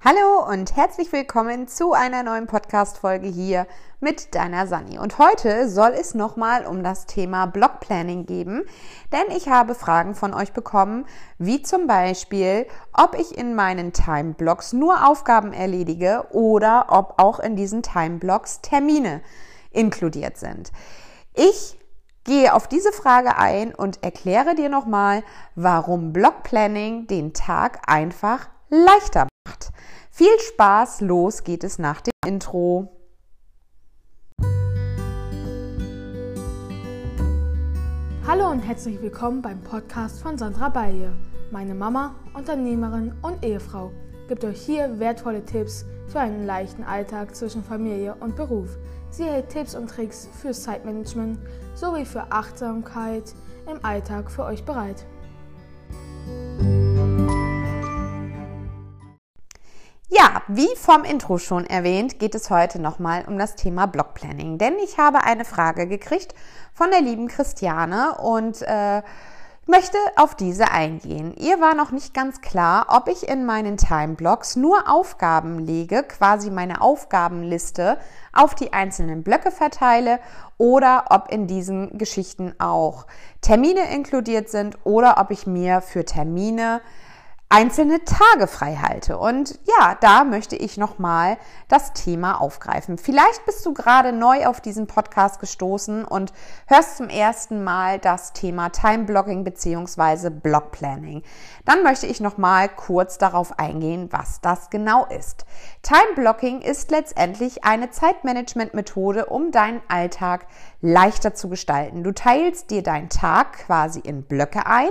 Hallo und herzlich willkommen zu einer neuen Podcast-Folge hier mit deiner Sani. Und heute soll es nochmal um das Thema Blockplanning geben, denn ich habe Fragen von euch bekommen, wie zum Beispiel, ob ich in meinen Timeblocks nur Aufgaben erledige oder ob auch in diesen Timeblocks Termine inkludiert sind. Ich gehe auf diese Frage ein und erkläre dir nochmal, warum Blockplanning den Tag einfach leichter. Viel Spaß, los geht es nach dem Intro. Hallo und herzlich willkommen beim Podcast von Sandra Balje. Meine Mama, Unternehmerin und Ehefrau gibt euch hier wertvolle Tipps für einen leichten Alltag zwischen Familie und Beruf. Sie hält Tipps und Tricks für Zeitmanagement sowie für Achtsamkeit im Alltag für euch bereit. Wie vom Intro schon erwähnt, geht es heute nochmal um das Thema Blockplanning. Denn ich habe eine Frage gekriegt von der lieben Christiane und äh, möchte auf diese eingehen. Ihr war noch nicht ganz klar, ob ich in meinen Timeblocks nur Aufgaben lege, quasi meine Aufgabenliste auf die einzelnen Blöcke verteile oder ob in diesen Geschichten auch Termine inkludiert sind oder ob ich mir für Termine einzelne Tage frei halte. Und ja, da möchte ich nochmal das Thema aufgreifen. Vielleicht bist du gerade neu auf diesen Podcast gestoßen und hörst zum ersten Mal das Thema Time Blocking beziehungsweise Block Planning. Dann möchte ich nochmal kurz darauf eingehen, was das genau ist. Time Blocking ist letztendlich eine Zeitmanagement-Methode, um deinen Alltag leichter zu gestalten. Du teilst dir deinen Tag quasi in Blöcke ein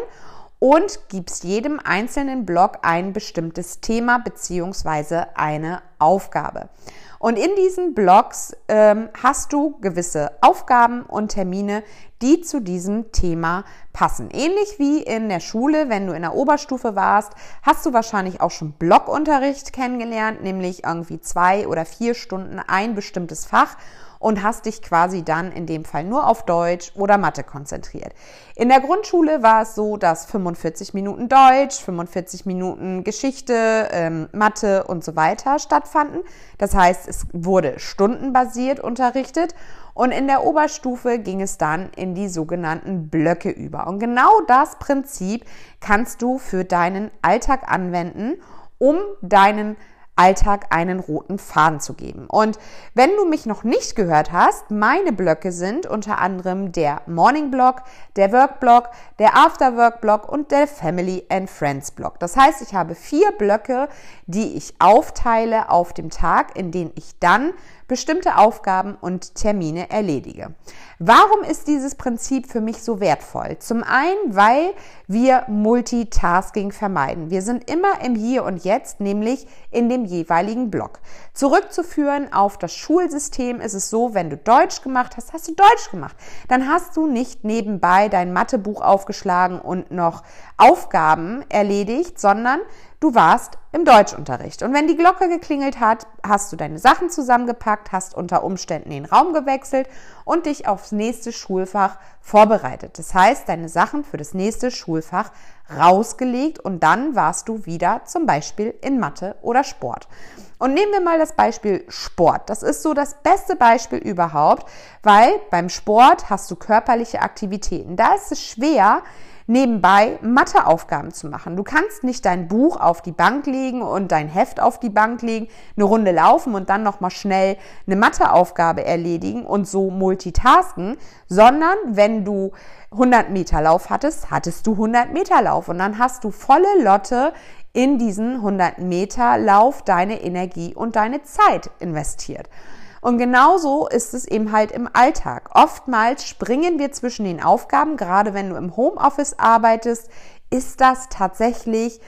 und gibst jedem einzelnen Blog ein bestimmtes Thema beziehungsweise eine Aufgabe. Und in diesen Blogs ähm, hast du gewisse Aufgaben und Termine, die zu diesem Thema passen. Ähnlich wie in der Schule, wenn du in der Oberstufe warst, hast du wahrscheinlich auch schon Blockunterricht kennengelernt, nämlich irgendwie zwei oder vier Stunden ein bestimmtes Fach und hast dich quasi dann in dem Fall nur auf Deutsch oder Mathe konzentriert. In der Grundschule war es so, dass 45 Minuten Deutsch, 45 Minuten Geschichte, ähm, Mathe und so weiter stattfanden. Das heißt, es wurde stundenbasiert unterrichtet und in der Oberstufe ging es dann in die sogenannten Blöcke über. Und genau das Prinzip kannst du für deinen Alltag anwenden, um deinen Alltag einen roten Faden zu geben. Und wenn du mich noch nicht gehört hast, meine Blöcke sind unter anderem der Morning Block, der Work Block, der After Work Block und der Family and Friends Block. Das heißt, ich habe vier Blöcke, die ich aufteile auf dem Tag, in denen ich dann bestimmte Aufgaben und Termine erledige. Warum ist dieses Prinzip für mich so wertvoll? Zum einen, weil wir Multitasking vermeiden. Wir sind immer im Hier und Jetzt, nämlich in dem jeweiligen Block. Zurückzuführen auf das Schulsystem ist es so, wenn du Deutsch gemacht hast, hast du Deutsch gemacht. Dann hast du nicht nebenbei dein Mathebuch aufgeschlagen und noch Aufgaben erledigt, sondern du warst im Deutschunterricht. Und wenn die Glocke geklingelt hat, hast du deine Sachen zusammengepackt, hast unter Umständen den Raum gewechselt und dich aufs nächste Schulfach vorbereitet. Das heißt, deine Sachen für das nächste Schulfach rausgelegt und dann warst du wieder zum Beispiel in Mathe oder Sport. Und nehmen wir mal das Beispiel Sport. Das ist so das beste Beispiel überhaupt, weil beim Sport hast du körperliche Aktivitäten. Da ist es schwer, nebenbei Matheaufgaben zu machen. Du kannst nicht dein Buch auf die Bank legen und dein Heft auf die Bank legen, eine Runde laufen und dann noch mal schnell eine Matheaufgabe erledigen und so multitasken, sondern wenn du 100 Meter Lauf hattest, hattest du 100 Meter Lauf und dann hast du volle Lotte in diesen 100 Meter Lauf deine Energie und deine Zeit investiert. Und genauso ist es eben halt im Alltag. Oftmals springen wir zwischen den Aufgaben, gerade wenn du im Homeoffice arbeitest, ist das tatsächlich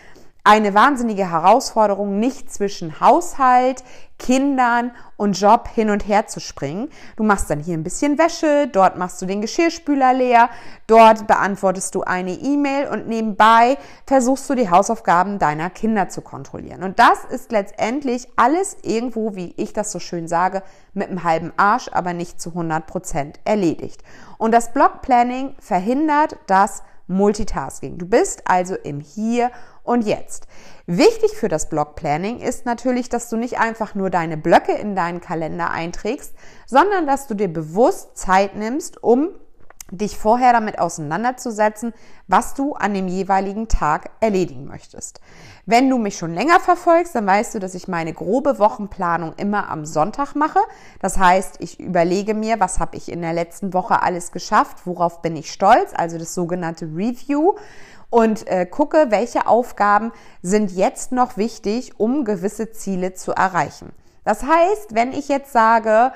eine wahnsinnige Herausforderung, nicht zwischen Haushalt, Kindern und Job hin und her zu springen. Du machst dann hier ein bisschen Wäsche, dort machst du den Geschirrspüler leer, dort beantwortest du eine E-Mail und nebenbei versuchst du die Hausaufgaben deiner Kinder zu kontrollieren. Und das ist letztendlich alles irgendwo, wie ich das so schön sage, mit einem halben Arsch, aber nicht zu 100 Prozent erledigt. Und das Block Planning verhindert das Multitasking. Du bist also im Hier und Jetzt. Wichtig für das Blockplanning ist natürlich, dass du nicht einfach nur deine Blöcke in deinen Kalender einträgst, sondern dass du dir bewusst Zeit nimmst, um dich vorher damit auseinanderzusetzen, was du an dem jeweiligen Tag erledigen möchtest. Wenn du mich schon länger verfolgst, dann weißt du, dass ich meine grobe Wochenplanung immer am Sonntag mache. Das heißt, ich überlege mir, was habe ich in der letzten Woche alles geschafft, worauf bin ich stolz, also das sogenannte Review und äh, gucke, welche Aufgaben sind jetzt noch wichtig, um gewisse Ziele zu erreichen. Das heißt, wenn ich jetzt sage,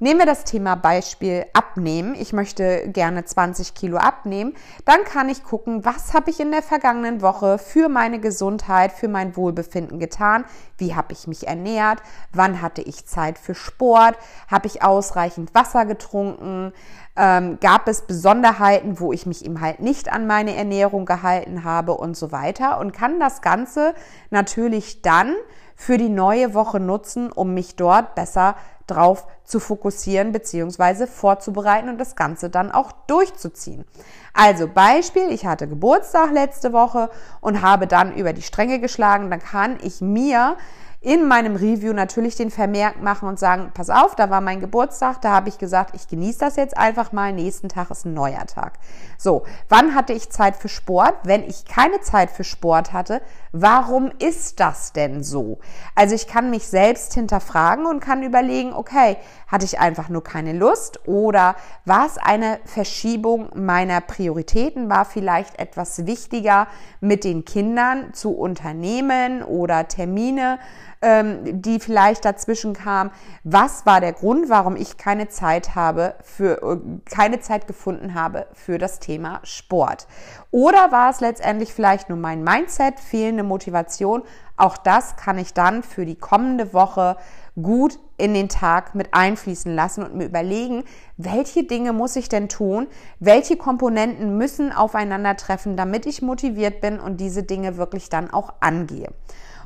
Nehmen wir das Thema Beispiel Abnehmen. Ich möchte gerne 20 Kilo abnehmen. Dann kann ich gucken, was habe ich in der vergangenen Woche für meine Gesundheit, für mein Wohlbefinden getan? Wie habe ich mich ernährt? Wann hatte ich Zeit für Sport? Habe ich ausreichend Wasser getrunken? Ähm, gab es Besonderheiten, wo ich mich eben halt nicht an meine Ernährung gehalten habe und so weiter? Und kann das Ganze natürlich dann für die neue Woche nutzen, um mich dort besser drauf zu fokussieren bzw. vorzubereiten und das Ganze dann auch durchzuziehen. Also Beispiel, ich hatte Geburtstag letzte Woche und habe dann über die Stränge geschlagen, dann kann ich mir in meinem Review natürlich den Vermerk machen und sagen, pass auf, da war mein Geburtstag, da habe ich gesagt, ich genieße das jetzt einfach mal, nächsten Tag ist ein neuer Tag. So, wann hatte ich Zeit für Sport? Wenn ich keine Zeit für Sport hatte, warum ist das denn so? Also ich kann mich selbst hinterfragen und kann überlegen, okay, hatte ich einfach nur keine Lust oder war es eine Verschiebung meiner Prioritäten? War vielleicht etwas wichtiger mit den Kindern zu unternehmen oder Termine ähm, die vielleicht dazwischen kam. Was war der Grund, warum ich keine Zeit habe für, äh, keine Zeit gefunden habe für das Thema Sport? Oder war es letztendlich vielleicht nur mein Mindset, fehlende Motivation? Auch das kann ich dann für die kommende Woche gut in den Tag mit einfließen lassen und mir überlegen, welche Dinge muss ich denn tun, welche Komponenten müssen aufeinandertreffen, damit ich motiviert bin und diese Dinge wirklich dann auch angehe.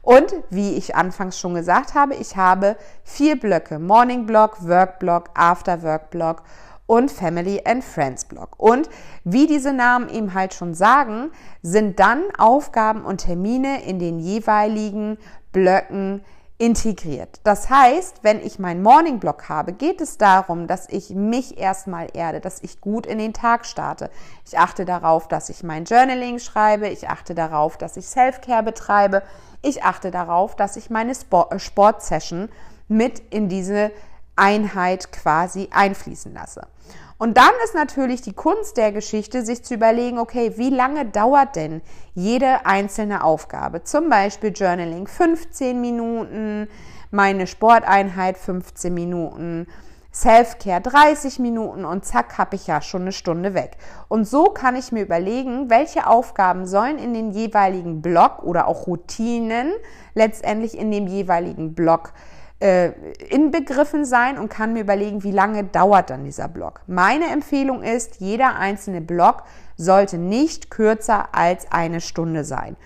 Und wie ich anfangs schon gesagt habe, ich habe vier Blöcke. Morning Block, Work Block, After Work Block und Family and Friends Block. Und wie diese Namen eben halt schon sagen, sind dann Aufgaben und Termine in den jeweiligen Blöcken integriert. Das heißt, wenn ich meinen Morning Block habe, geht es darum, dass ich mich erstmal erde, dass ich gut in den Tag starte. Ich achte darauf, dass ich mein Journaling schreibe, ich achte darauf, dass ich Self-Care betreibe, ich achte darauf, dass ich meine äh, Sportsession mit in diese Einheit quasi einfließen lasse. Und dann ist natürlich die Kunst der Geschichte, sich zu überlegen, okay, wie lange dauert denn jede einzelne Aufgabe? Zum Beispiel Journaling 15 Minuten, meine Sporteinheit 15 Minuten, Self-Care 30 Minuten und zack, habe ich ja schon eine Stunde weg. Und so kann ich mir überlegen, welche Aufgaben sollen in den jeweiligen Block oder auch Routinen letztendlich in dem jeweiligen Block äh, inbegriffen sein und kann mir überlegen, wie lange dauert dann dieser Block. Meine Empfehlung ist, jeder einzelne Block sollte nicht kürzer als eine Stunde sein.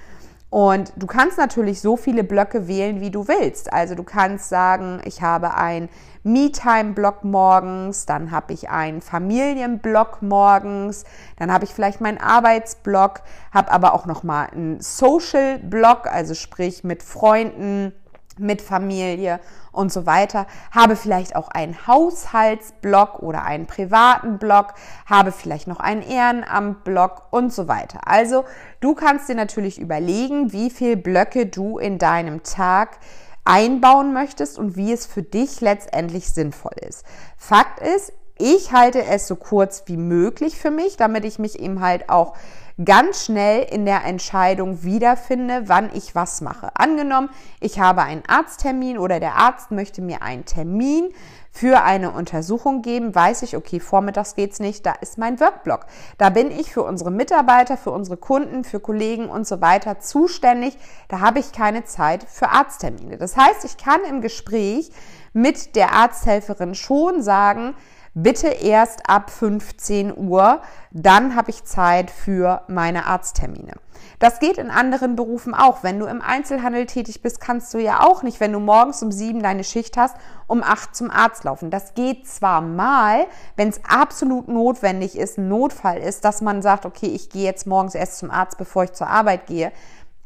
Und du kannst natürlich so viele Blöcke wählen, wie du willst. Also du kannst sagen, ich habe ein Me-Time-Block morgens, dann habe ich einen Familienblock morgens, dann habe ich vielleicht meinen Arbeitsblock, habe aber auch noch mal einen Social-Block, also sprich mit Freunden, mit Familie und so weiter, habe vielleicht auch einen Haushaltsblock oder einen privaten Block, habe vielleicht noch einen Ehrenamtblock und so weiter. Also du kannst dir natürlich überlegen, wie viel Blöcke du in deinem Tag einbauen möchtest und wie es für dich letztendlich sinnvoll ist. Fakt ist, ich halte es so kurz wie möglich für mich, damit ich mich eben halt auch ganz schnell in der Entscheidung wiederfinde, wann ich was mache. Angenommen, ich habe einen Arzttermin oder der Arzt möchte mir einen Termin für eine Untersuchung geben, weiß ich, okay, vormittags geht's nicht, da ist mein Workblock. Da bin ich für unsere Mitarbeiter, für unsere Kunden, für Kollegen und so weiter zuständig. Da habe ich keine Zeit für Arzttermine. Das heißt, ich kann im Gespräch mit der Arzthelferin schon sagen, bitte erst ab 15 Uhr, dann habe ich Zeit für meine Arzttermine. Das geht in anderen Berufen auch. Wenn du im Einzelhandel tätig bist, kannst du ja auch nicht, wenn du morgens um sieben deine Schicht hast, um acht zum Arzt laufen. Das geht zwar mal, wenn es absolut notwendig ist, ein Notfall ist, dass man sagt, okay, ich gehe jetzt morgens erst zum Arzt, bevor ich zur Arbeit gehe.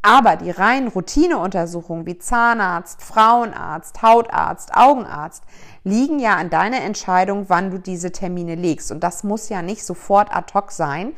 Aber die reinen Routineuntersuchungen wie Zahnarzt, Frauenarzt, Hautarzt, Augenarzt liegen ja an deiner Entscheidung, wann du diese Termine legst. Und das muss ja nicht sofort ad hoc sein,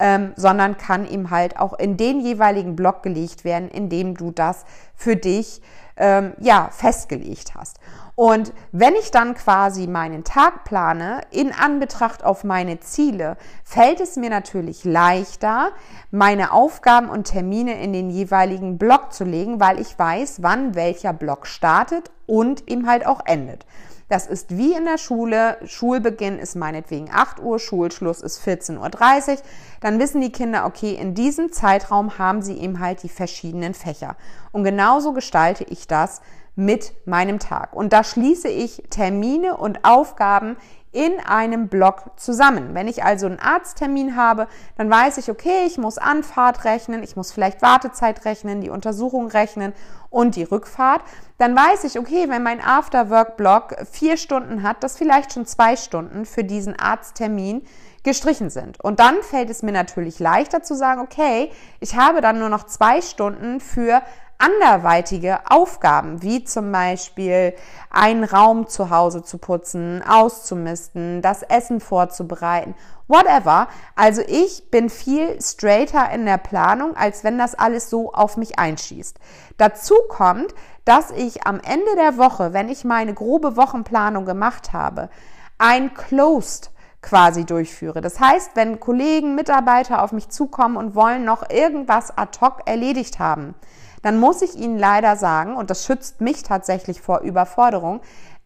ähm, sondern kann ihm halt auch in den jeweiligen Block gelegt werden, in dem du das für dich ähm, ja festgelegt hast. Und wenn ich dann quasi meinen Tag plane, in Anbetracht auf meine Ziele, fällt es mir natürlich leichter, meine Aufgaben und Termine in den jeweiligen Block zu legen, weil ich weiß, wann welcher Block startet und ihm halt auch endet. Das ist wie in der Schule. Schulbeginn ist meinetwegen 8 Uhr, Schulschluss ist 14.30 Uhr. Dann wissen die Kinder, okay, in diesem Zeitraum haben sie eben halt die verschiedenen Fächer. Und genauso gestalte ich das mit meinem Tag. Und da schließe ich Termine und Aufgaben in einem Block zusammen. Wenn ich also einen Arzttermin habe, dann weiß ich, okay, ich muss Anfahrt rechnen, ich muss vielleicht Wartezeit rechnen, die Untersuchung rechnen und die Rückfahrt. Dann weiß ich, okay, wenn mein After-Work-Block vier Stunden hat, dass vielleicht schon zwei Stunden für diesen Arzttermin gestrichen sind. Und dann fällt es mir natürlich leichter zu sagen, okay, ich habe dann nur noch zwei Stunden für anderweitige Aufgaben, wie zum Beispiel einen Raum zu Hause zu putzen, auszumisten, das Essen vorzubereiten, whatever. Also ich bin viel straighter in der Planung, als wenn das alles so auf mich einschießt. Dazu kommt, dass ich am Ende der Woche, wenn ich meine grobe Wochenplanung gemacht habe, ein Closed quasi durchführe. Das heißt, wenn Kollegen, Mitarbeiter auf mich zukommen und wollen noch irgendwas ad hoc erledigt haben, dann muss ich Ihnen leider sagen, und das schützt mich tatsächlich vor Überforderung,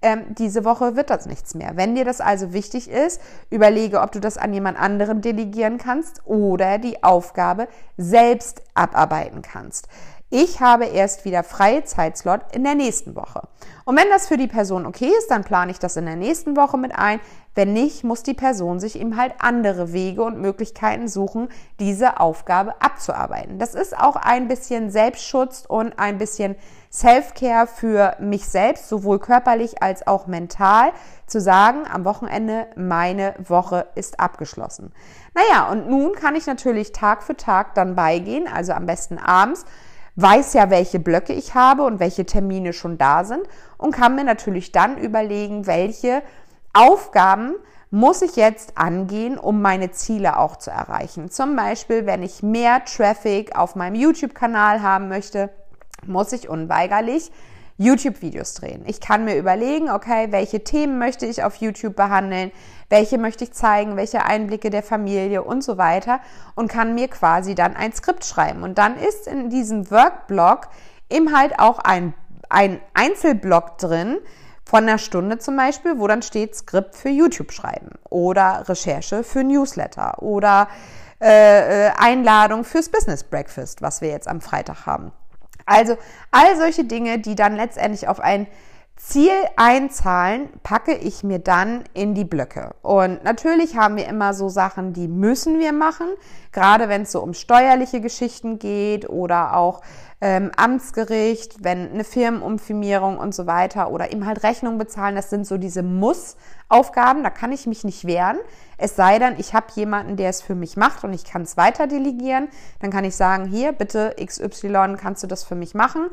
ähm, diese Woche wird das nichts mehr. Wenn dir das also wichtig ist, überlege, ob du das an jemand anderen delegieren kannst oder die Aufgabe selbst abarbeiten kannst. Ich habe erst wieder freie Zeitslot in der nächsten Woche. Und wenn das für die Person okay ist, dann plane ich das in der nächsten Woche mit ein. Wenn nicht, muss die Person sich eben halt andere Wege und Möglichkeiten suchen, diese Aufgabe abzuarbeiten. Das ist auch ein bisschen Selbstschutz und ein bisschen Self-Care für mich selbst, sowohl körperlich als auch mental, zu sagen, am Wochenende, meine Woche ist abgeschlossen. Naja, und nun kann ich natürlich Tag für Tag dann beigehen, also am besten abends, weiß ja, welche Blöcke ich habe und welche Termine schon da sind und kann mir natürlich dann überlegen, welche Aufgaben muss ich jetzt angehen, um meine Ziele auch zu erreichen. Zum Beispiel, wenn ich mehr Traffic auf meinem YouTube-Kanal haben möchte, muss ich unweigerlich YouTube-Videos drehen. Ich kann mir überlegen, okay, welche Themen möchte ich auf YouTube behandeln, welche möchte ich zeigen, welche Einblicke der Familie und so weiter und kann mir quasi dann ein Skript schreiben. Und dann ist in diesem Workblock eben halt auch ein, ein Einzelblock drin, von einer Stunde zum Beispiel, wo dann steht Skript für YouTube schreiben oder Recherche für Newsletter oder äh, äh Einladung fürs Business Breakfast, was wir jetzt am Freitag haben. Also all solche Dinge, die dann letztendlich auf ein Ziel einzahlen, packe ich mir dann in die Blöcke. Und natürlich haben wir immer so Sachen, die müssen wir machen, gerade wenn es so um steuerliche Geschichten geht oder auch ähm, Amtsgericht, wenn eine Firmenumfirmierung und so weiter oder eben halt Rechnung bezahlen, das sind so diese Muss-Aufgaben, da kann ich mich nicht wehren. Es sei denn, ich habe jemanden, der es für mich macht und ich kann es weiter delegieren, dann kann ich sagen, hier bitte XY, kannst du das für mich machen?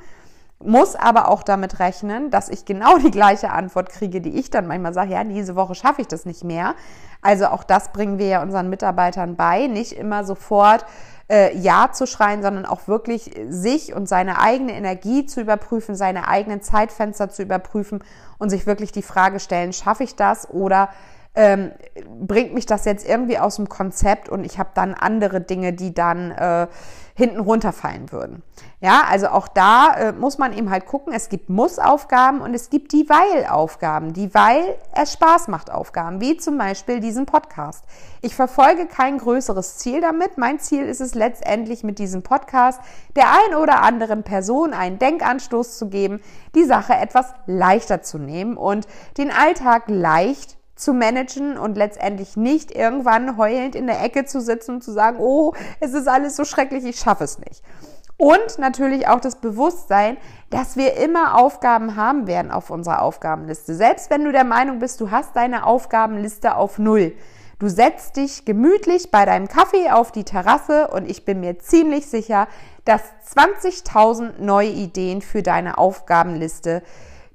muss aber auch damit rechnen, dass ich genau die gleiche Antwort kriege, die ich dann manchmal sage, ja, diese Woche schaffe ich das nicht mehr. Also auch das bringen wir ja unseren Mitarbeitern bei, nicht immer sofort äh, Ja zu schreien, sondern auch wirklich sich und seine eigene Energie zu überprüfen, seine eigenen Zeitfenster zu überprüfen und sich wirklich die Frage stellen, schaffe ich das oder ähm, bringt mich das jetzt irgendwie aus dem Konzept und ich habe dann andere Dinge, die dann äh, hinten runterfallen würden. Ja, also auch da äh, muss man eben halt gucken, es gibt Muss-Aufgaben und es gibt die Weil-Aufgaben, die Weil es Spaß macht Aufgaben, wie zum Beispiel diesen Podcast. Ich verfolge kein größeres Ziel damit. Mein Ziel ist es letztendlich mit diesem Podcast der ein oder anderen Person einen Denkanstoß zu geben, die Sache etwas leichter zu nehmen und den Alltag leicht zu managen und letztendlich nicht irgendwann heulend in der Ecke zu sitzen und zu sagen, oh, es ist alles so schrecklich, ich schaffe es nicht. Und natürlich auch das Bewusstsein, dass wir immer Aufgaben haben werden auf unserer Aufgabenliste. Selbst wenn du der Meinung bist, du hast deine Aufgabenliste auf Null. Du setzt dich gemütlich bei deinem Kaffee auf die Terrasse und ich bin mir ziemlich sicher, dass 20.000 neue Ideen für deine Aufgabenliste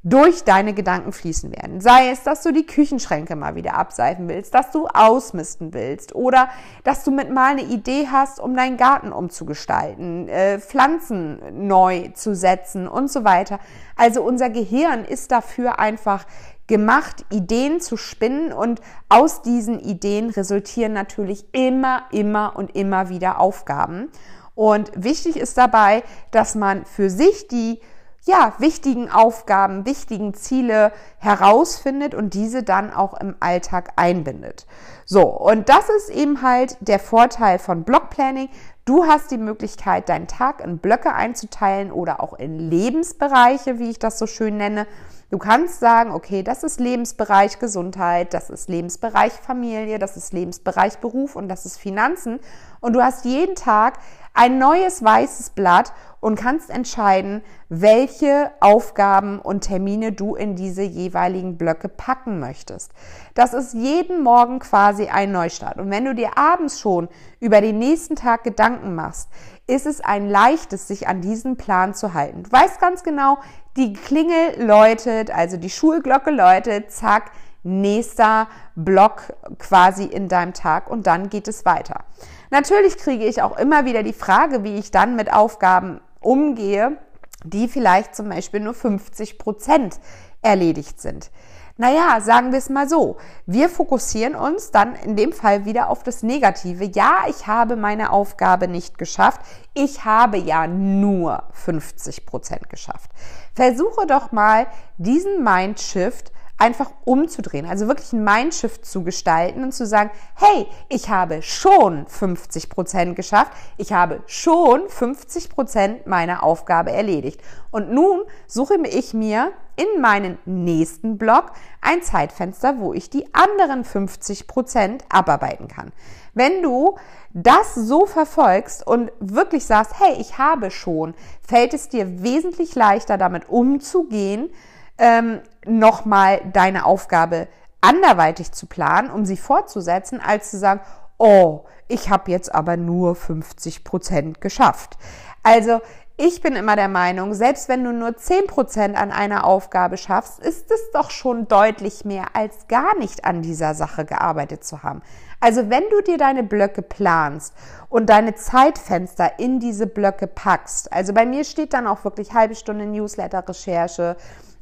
durch deine Gedanken fließen werden. Sei es, dass du die Küchenschränke mal wieder abseifen willst, dass du ausmisten willst oder dass du mit mal eine Idee hast, um deinen Garten umzugestalten, äh, Pflanzen neu zu setzen und so weiter. Also unser Gehirn ist dafür einfach gemacht, Ideen zu spinnen und aus diesen Ideen resultieren natürlich immer, immer und immer wieder Aufgaben. Und wichtig ist dabei, dass man für sich die ja, wichtigen Aufgaben, wichtigen Ziele herausfindet und diese dann auch im Alltag einbindet. So, und das ist eben halt der Vorteil von Blockplanning. Du hast die Möglichkeit, deinen Tag in Blöcke einzuteilen oder auch in Lebensbereiche, wie ich das so schön nenne. Du kannst sagen, okay, das ist Lebensbereich Gesundheit, das ist Lebensbereich Familie, das ist Lebensbereich Beruf und das ist Finanzen. Und du hast jeden Tag ein neues weißes Blatt und kannst entscheiden, welche Aufgaben und Termine du in diese jeweiligen Blöcke packen möchtest. Das ist jeden Morgen quasi ein Neustart. Und wenn du dir abends schon über den nächsten Tag Gedanken machst, ist es ein leichtes, sich an diesen Plan zu halten. Du weißt ganz genau, die Klingel läutet, also die Schulglocke läutet, zack, nächster Block quasi in deinem Tag und dann geht es weiter. Natürlich kriege ich auch immer wieder die Frage, wie ich dann mit Aufgaben umgehe, die vielleicht zum Beispiel nur 50 Prozent erledigt sind. Naja, sagen wir es mal so. Wir fokussieren uns dann in dem Fall wieder auf das Negative. Ja, ich habe meine Aufgabe nicht geschafft. Ich habe ja nur 50 Prozent geschafft. Versuche doch mal diesen Mindshift einfach umzudrehen, also wirklich ein Mindshift zu gestalten und zu sagen, hey, ich habe schon 50 Prozent geschafft, ich habe schon 50 Prozent meiner Aufgabe erledigt. Und nun suche ich mir in meinen nächsten Block ein Zeitfenster, wo ich die anderen 50 Prozent abarbeiten kann. Wenn du das so verfolgst und wirklich sagst, hey, ich habe schon, fällt es dir wesentlich leichter, damit umzugehen, ähm, nochmal deine Aufgabe anderweitig zu planen, um sie fortzusetzen, als zu sagen, oh, ich habe jetzt aber nur 50 Prozent geschafft. Also ich bin immer der Meinung, selbst wenn du nur 10 Prozent an einer Aufgabe schaffst, ist es doch schon deutlich mehr, als gar nicht an dieser Sache gearbeitet zu haben. Also wenn du dir deine Blöcke planst und deine Zeitfenster in diese Blöcke packst, also bei mir steht dann auch wirklich halbe Stunde Newsletter-Recherche,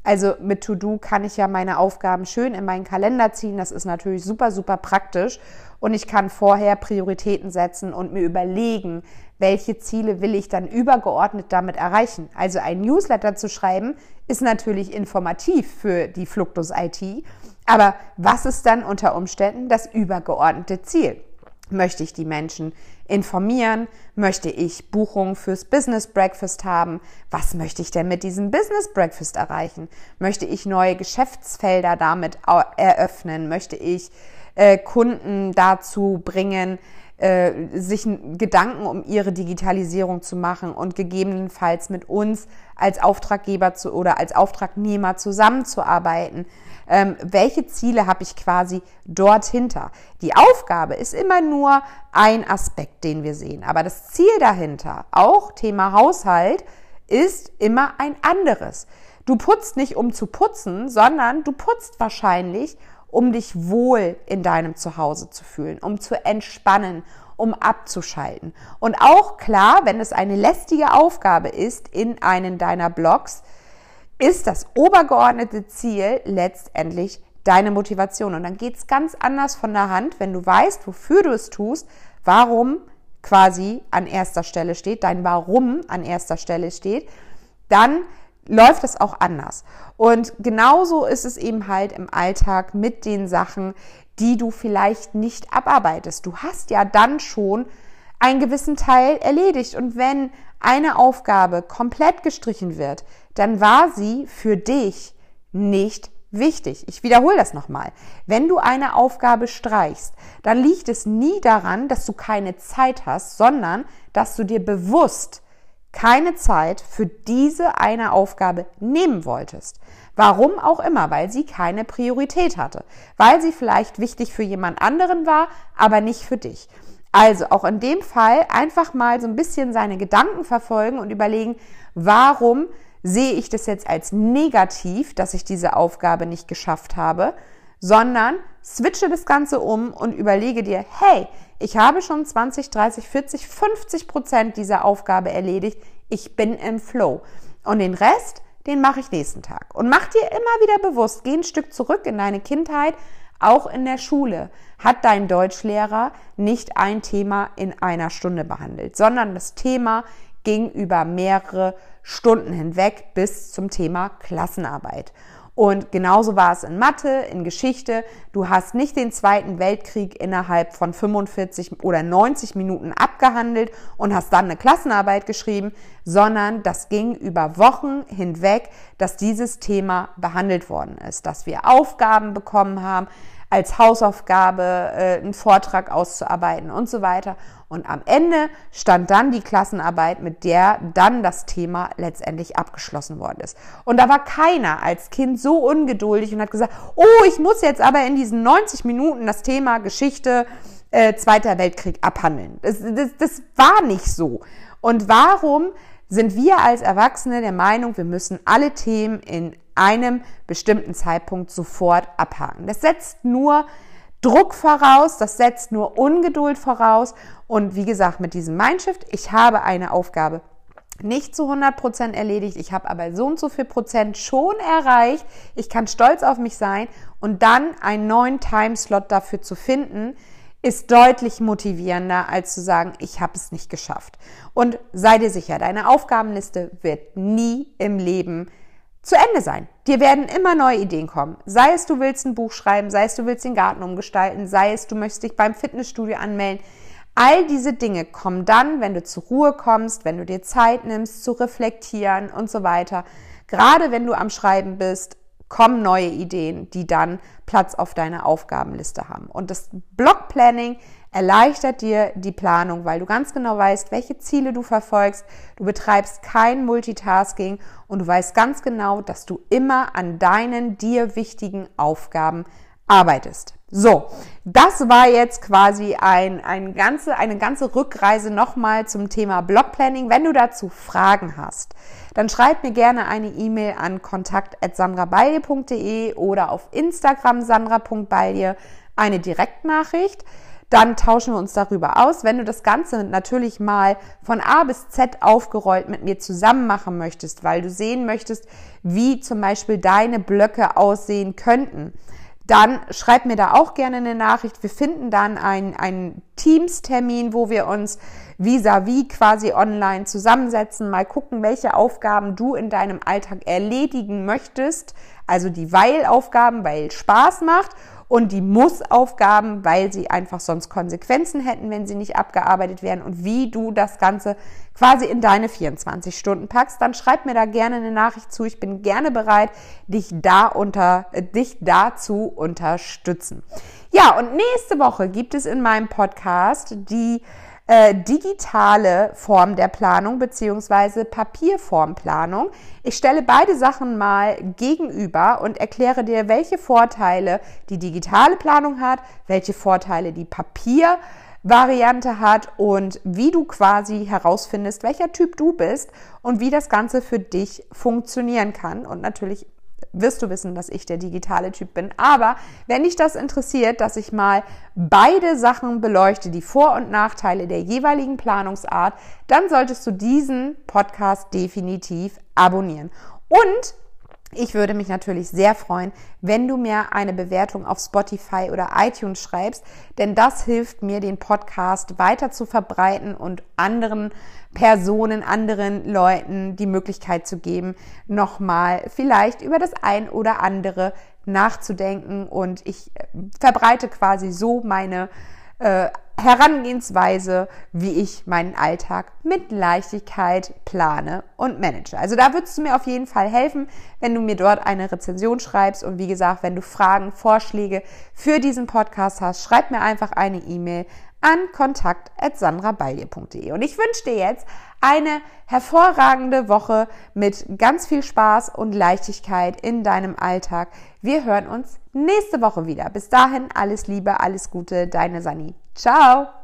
also mit To-Do kann ich ja meine Aufgaben schön in meinen Kalender ziehen. Das ist natürlich super, super praktisch. Und ich kann vorher Prioritäten setzen und mir überlegen, welche Ziele will ich dann übergeordnet damit erreichen. Also ein Newsletter zu schreiben, ist natürlich informativ für die Fluctus IT. Aber was ist dann unter Umständen das übergeordnete Ziel? Möchte ich die Menschen informieren? Möchte ich Buchungen fürs Business Breakfast haben? Was möchte ich denn mit diesem Business Breakfast erreichen? Möchte ich neue Geschäftsfelder damit eröffnen? Möchte ich äh, Kunden dazu bringen, äh, sich Gedanken um ihre Digitalisierung zu machen und gegebenenfalls mit uns als Auftraggeber zu, oder als Auftragnehmer zusammenzuarbeiten. Ähm, welche Ziele habe ich quasi dort hinter? Die Aufgabe ist immer nur ein Aspekt, den wir sehen. Aber das Ziel dahinter, auch Thema Haushalt, ist immer ein anderes. Du putzt nicht, um zu putzen, sondern du putzt wahrscheinlich, um dich wohl in deinem Zuhause zu fühlen, um zu entspannen, um abzuschalten. Und auch klar, wenn es eine lästige Aufgabe ist in einen deiner Blogs, ist das obergeordnete Ziel letztendlich deine Motivation. Und dann geht es ganz anders von der Hand, wenn du weißt, wofür du es tust, warum quasi an erster Stelle steht, dein Warum an erster Stelle steht, dann läuft es auch anders. Und genauso ist es eben halt im Alltag mit den Sachen, die du vielleicht nicht abarbeitest. Du hast ja dann schon einen gewissen Teil erledigt. Und wenn eine Aufgabe komplett gestrichen wird, dann war sie für dich nicht Wichtig, ich wiederhole das nochmal. Wenn du eine Aufgabe streichst, dann liegt es nie daran, dass du keine Zeit hast, sondern dass du dir bewusst keine Zeit für diese eine Aufgabe nehmen wolltest. Warum auch immer, weil sie keine Priorität hatte, weil sie vielleicht wichtig für jemand anderen war, aber nicht für dich. Also auch in dem Fall einfach mal so ein bisschen seine Gedanken verfolgen und überlegen, warum sehe ich das jetzt als negativ, dass ich diese Aufgabe nicht geschafft habe, sondern switche das Ganze um und überlege dir, hey, ich habe schon 20, 30, 40, 50 Prozent dieser Aufgabe erledigt. Ich bin im Flow. Und den Rest, den mache ich nächsten Tag. Und mach dir immer wieder bewusst, geh ein Stück zurück in deine Kindheit, auch in der Schule hat dein Deutschlehrer nicht ein Thema in einer Stunde behandelt, sondern das Thema ging über mehrere Stunden hinweg bis zum Thema Klassenarbeit. Und genauso war es in Mathe, in Geschichte. Du hast nicht den Zweiten Weltkrieg innerhalb von 45 oder 90 Minuten abgehandelt und hast dann eine Klassenarbeit geschrieben, sondern das ging über Wochen hinweg, dass dieses Thema behandelt worden ist, dass wir Aufgaben bekommen haben, als Hausaufgabe äh, einen Vortrag auszuarbeiten und so weiter. Und am Ende stand dann die Klassenarbeit, mit der dann das Thema letztendlich abgeschlossen worden ist. Und da war keiner als Kind so ungeduldig und hat gesagt, oh, ich muss jetzt aber in diesen 90 Minuten das Thema Geschichte äh, Zweiter Weltkrieg abhandeln. Das, das, das war nicht so. Und warum sind wir als Erwachsene der Meinung, wir müssen alle Themen in einem bestimmten Zeitpunkt sofort abhaken. Das setzt nur Druck voraus, das setzt nur Ungeduld voraus. Und wie gesagt, mit diesem Mindshift, ich habe eine Aufgabe nicht zu 100 Prozent erledigt, ich habe aber so und so viel Prozent schon erreicht, ich kann stolz auf mich sein und dann einen neuen Timeslot dafür zu finden, ist deutlich motivierender, als zu sagen, ich habe es nicht geschafft. Und sei dir sicher, deine Aufgabenliste wird nie im Leben zu Ende sein. Dir werden immer neue Ideen kommen. Sei es, du willst ein Buch schreiben, sei es, du willst den Garten umgestalten, sei es, du möchtest dich beim Fitnessstudio anmelden. All diese Dinge kommen dann, wenn du zur Ruhe kommst, wenn du dir Zeit nimmst, zu reflektieren und so weiter. Gerade wenn du am Schreiben bist, kommen neue Ideen, die dann Platz auf deiner Aufgabenliste haben. Und das Blockplanning erleichtert dir die Planung, weil du ganz genau weißt, welche Ziele du verfolgst. Du betreibst kein Multitasking und du weißt ganz genau, dass du immer an deinen dir wichtigen Aufgaben arbeitest. So, das war jetzt quasi ein, ein ganze, eine ganze Rückreise nochmal zum Thema Blogplanning. Wenn du dazu Fragen hast, dann schreib mir gerne eine E-Mail an kontakt.sandrabalje.de oder auf Instagram sandra.balje eine Direktnachricht dann tauschen wir uns darüber aus. Wenn du das Ganze natürlich mal von A bis Z aufgerollt mit mir zusammen machen möchtest, weil du sehen möchtest, wie zum Beispiel deine Blöcke aussehen könnten, dann schreib mir da auch gerne eine Nachricht. Wir finden dann einen, einen Teams-Termin, wo wir uns vis-à-vis -vis quasi online zusammensetzen, mal gucken, welche Aufgaben du in deinem Alltag erledigen möchtest. Also die Weil-Aufgaben, weil Spaß macht und die Muss-Aufgaben, weil sie einfach sonst Konsequenzen hätten, wenn sie nicht abgearbeitet werden und wie du das Ganze quasi in deine 24 Stunden packst, dann schreib mir da gerne eine Nachricht zu. Ich bin gerne bereit, dich da unter, äh, dich dazu unterstützen. Ja, und nächste Woche gibt es in meinem Podcast die äh, digitale Form der Planung beziehungsweise Papierformplanung. Ich stelle beide Sachen mal gegenüber und erkläre dir, welche Vorteile die digitale Planung hat, welche Vorteile die Papiervariante hat und wie du quasi herausfindest, welcher Typ du bist und wie das Ganze für dich funktionieren kann und natürlich wirst du wissen, dass ich der digitale Typ bin. Aber wenn dich das interessiert, dass ich mal beide Sachen beleuchte, die Vor- und Nachteile der jeweiligen Planungsart, dann solltest du diesen Podcast definitiv abonnieren. Und ich würde mich natürlich sehr freuen, wenn du mir eine Bewertung auf Spotify oder iTunes schreibst, denn das hilft mir, den Podcast weiter zu verbreiten und anderen Personen, anderen Leuten die Möglichkeit zu geben, nochmal vielleicht über das ein oder andere nachzudenken. Und ich verbreite quasi so meine äh, Herangehensweise, wie ich meinen Alltag mit Leichtigkeit plane und manage. Also da würdest du mir auf jeden Fall helfen, wenn du mir dort eine Rezension schreibst und wie gesagt, wenn du Fragen, Vorschläge für diesen Podcast hast, schreib mir einfach eine E-Mail an kontakt@sandrabalje.de. Und ich wünsche dir jetzt eine hervorragende Woche mit ganz viel Spaß und Leichtigkeit in deinem Alltag. Wir hören uns nächste Woche wieder. Bis dahin alles Liebe, alles Gute, deine Sani. Ciao!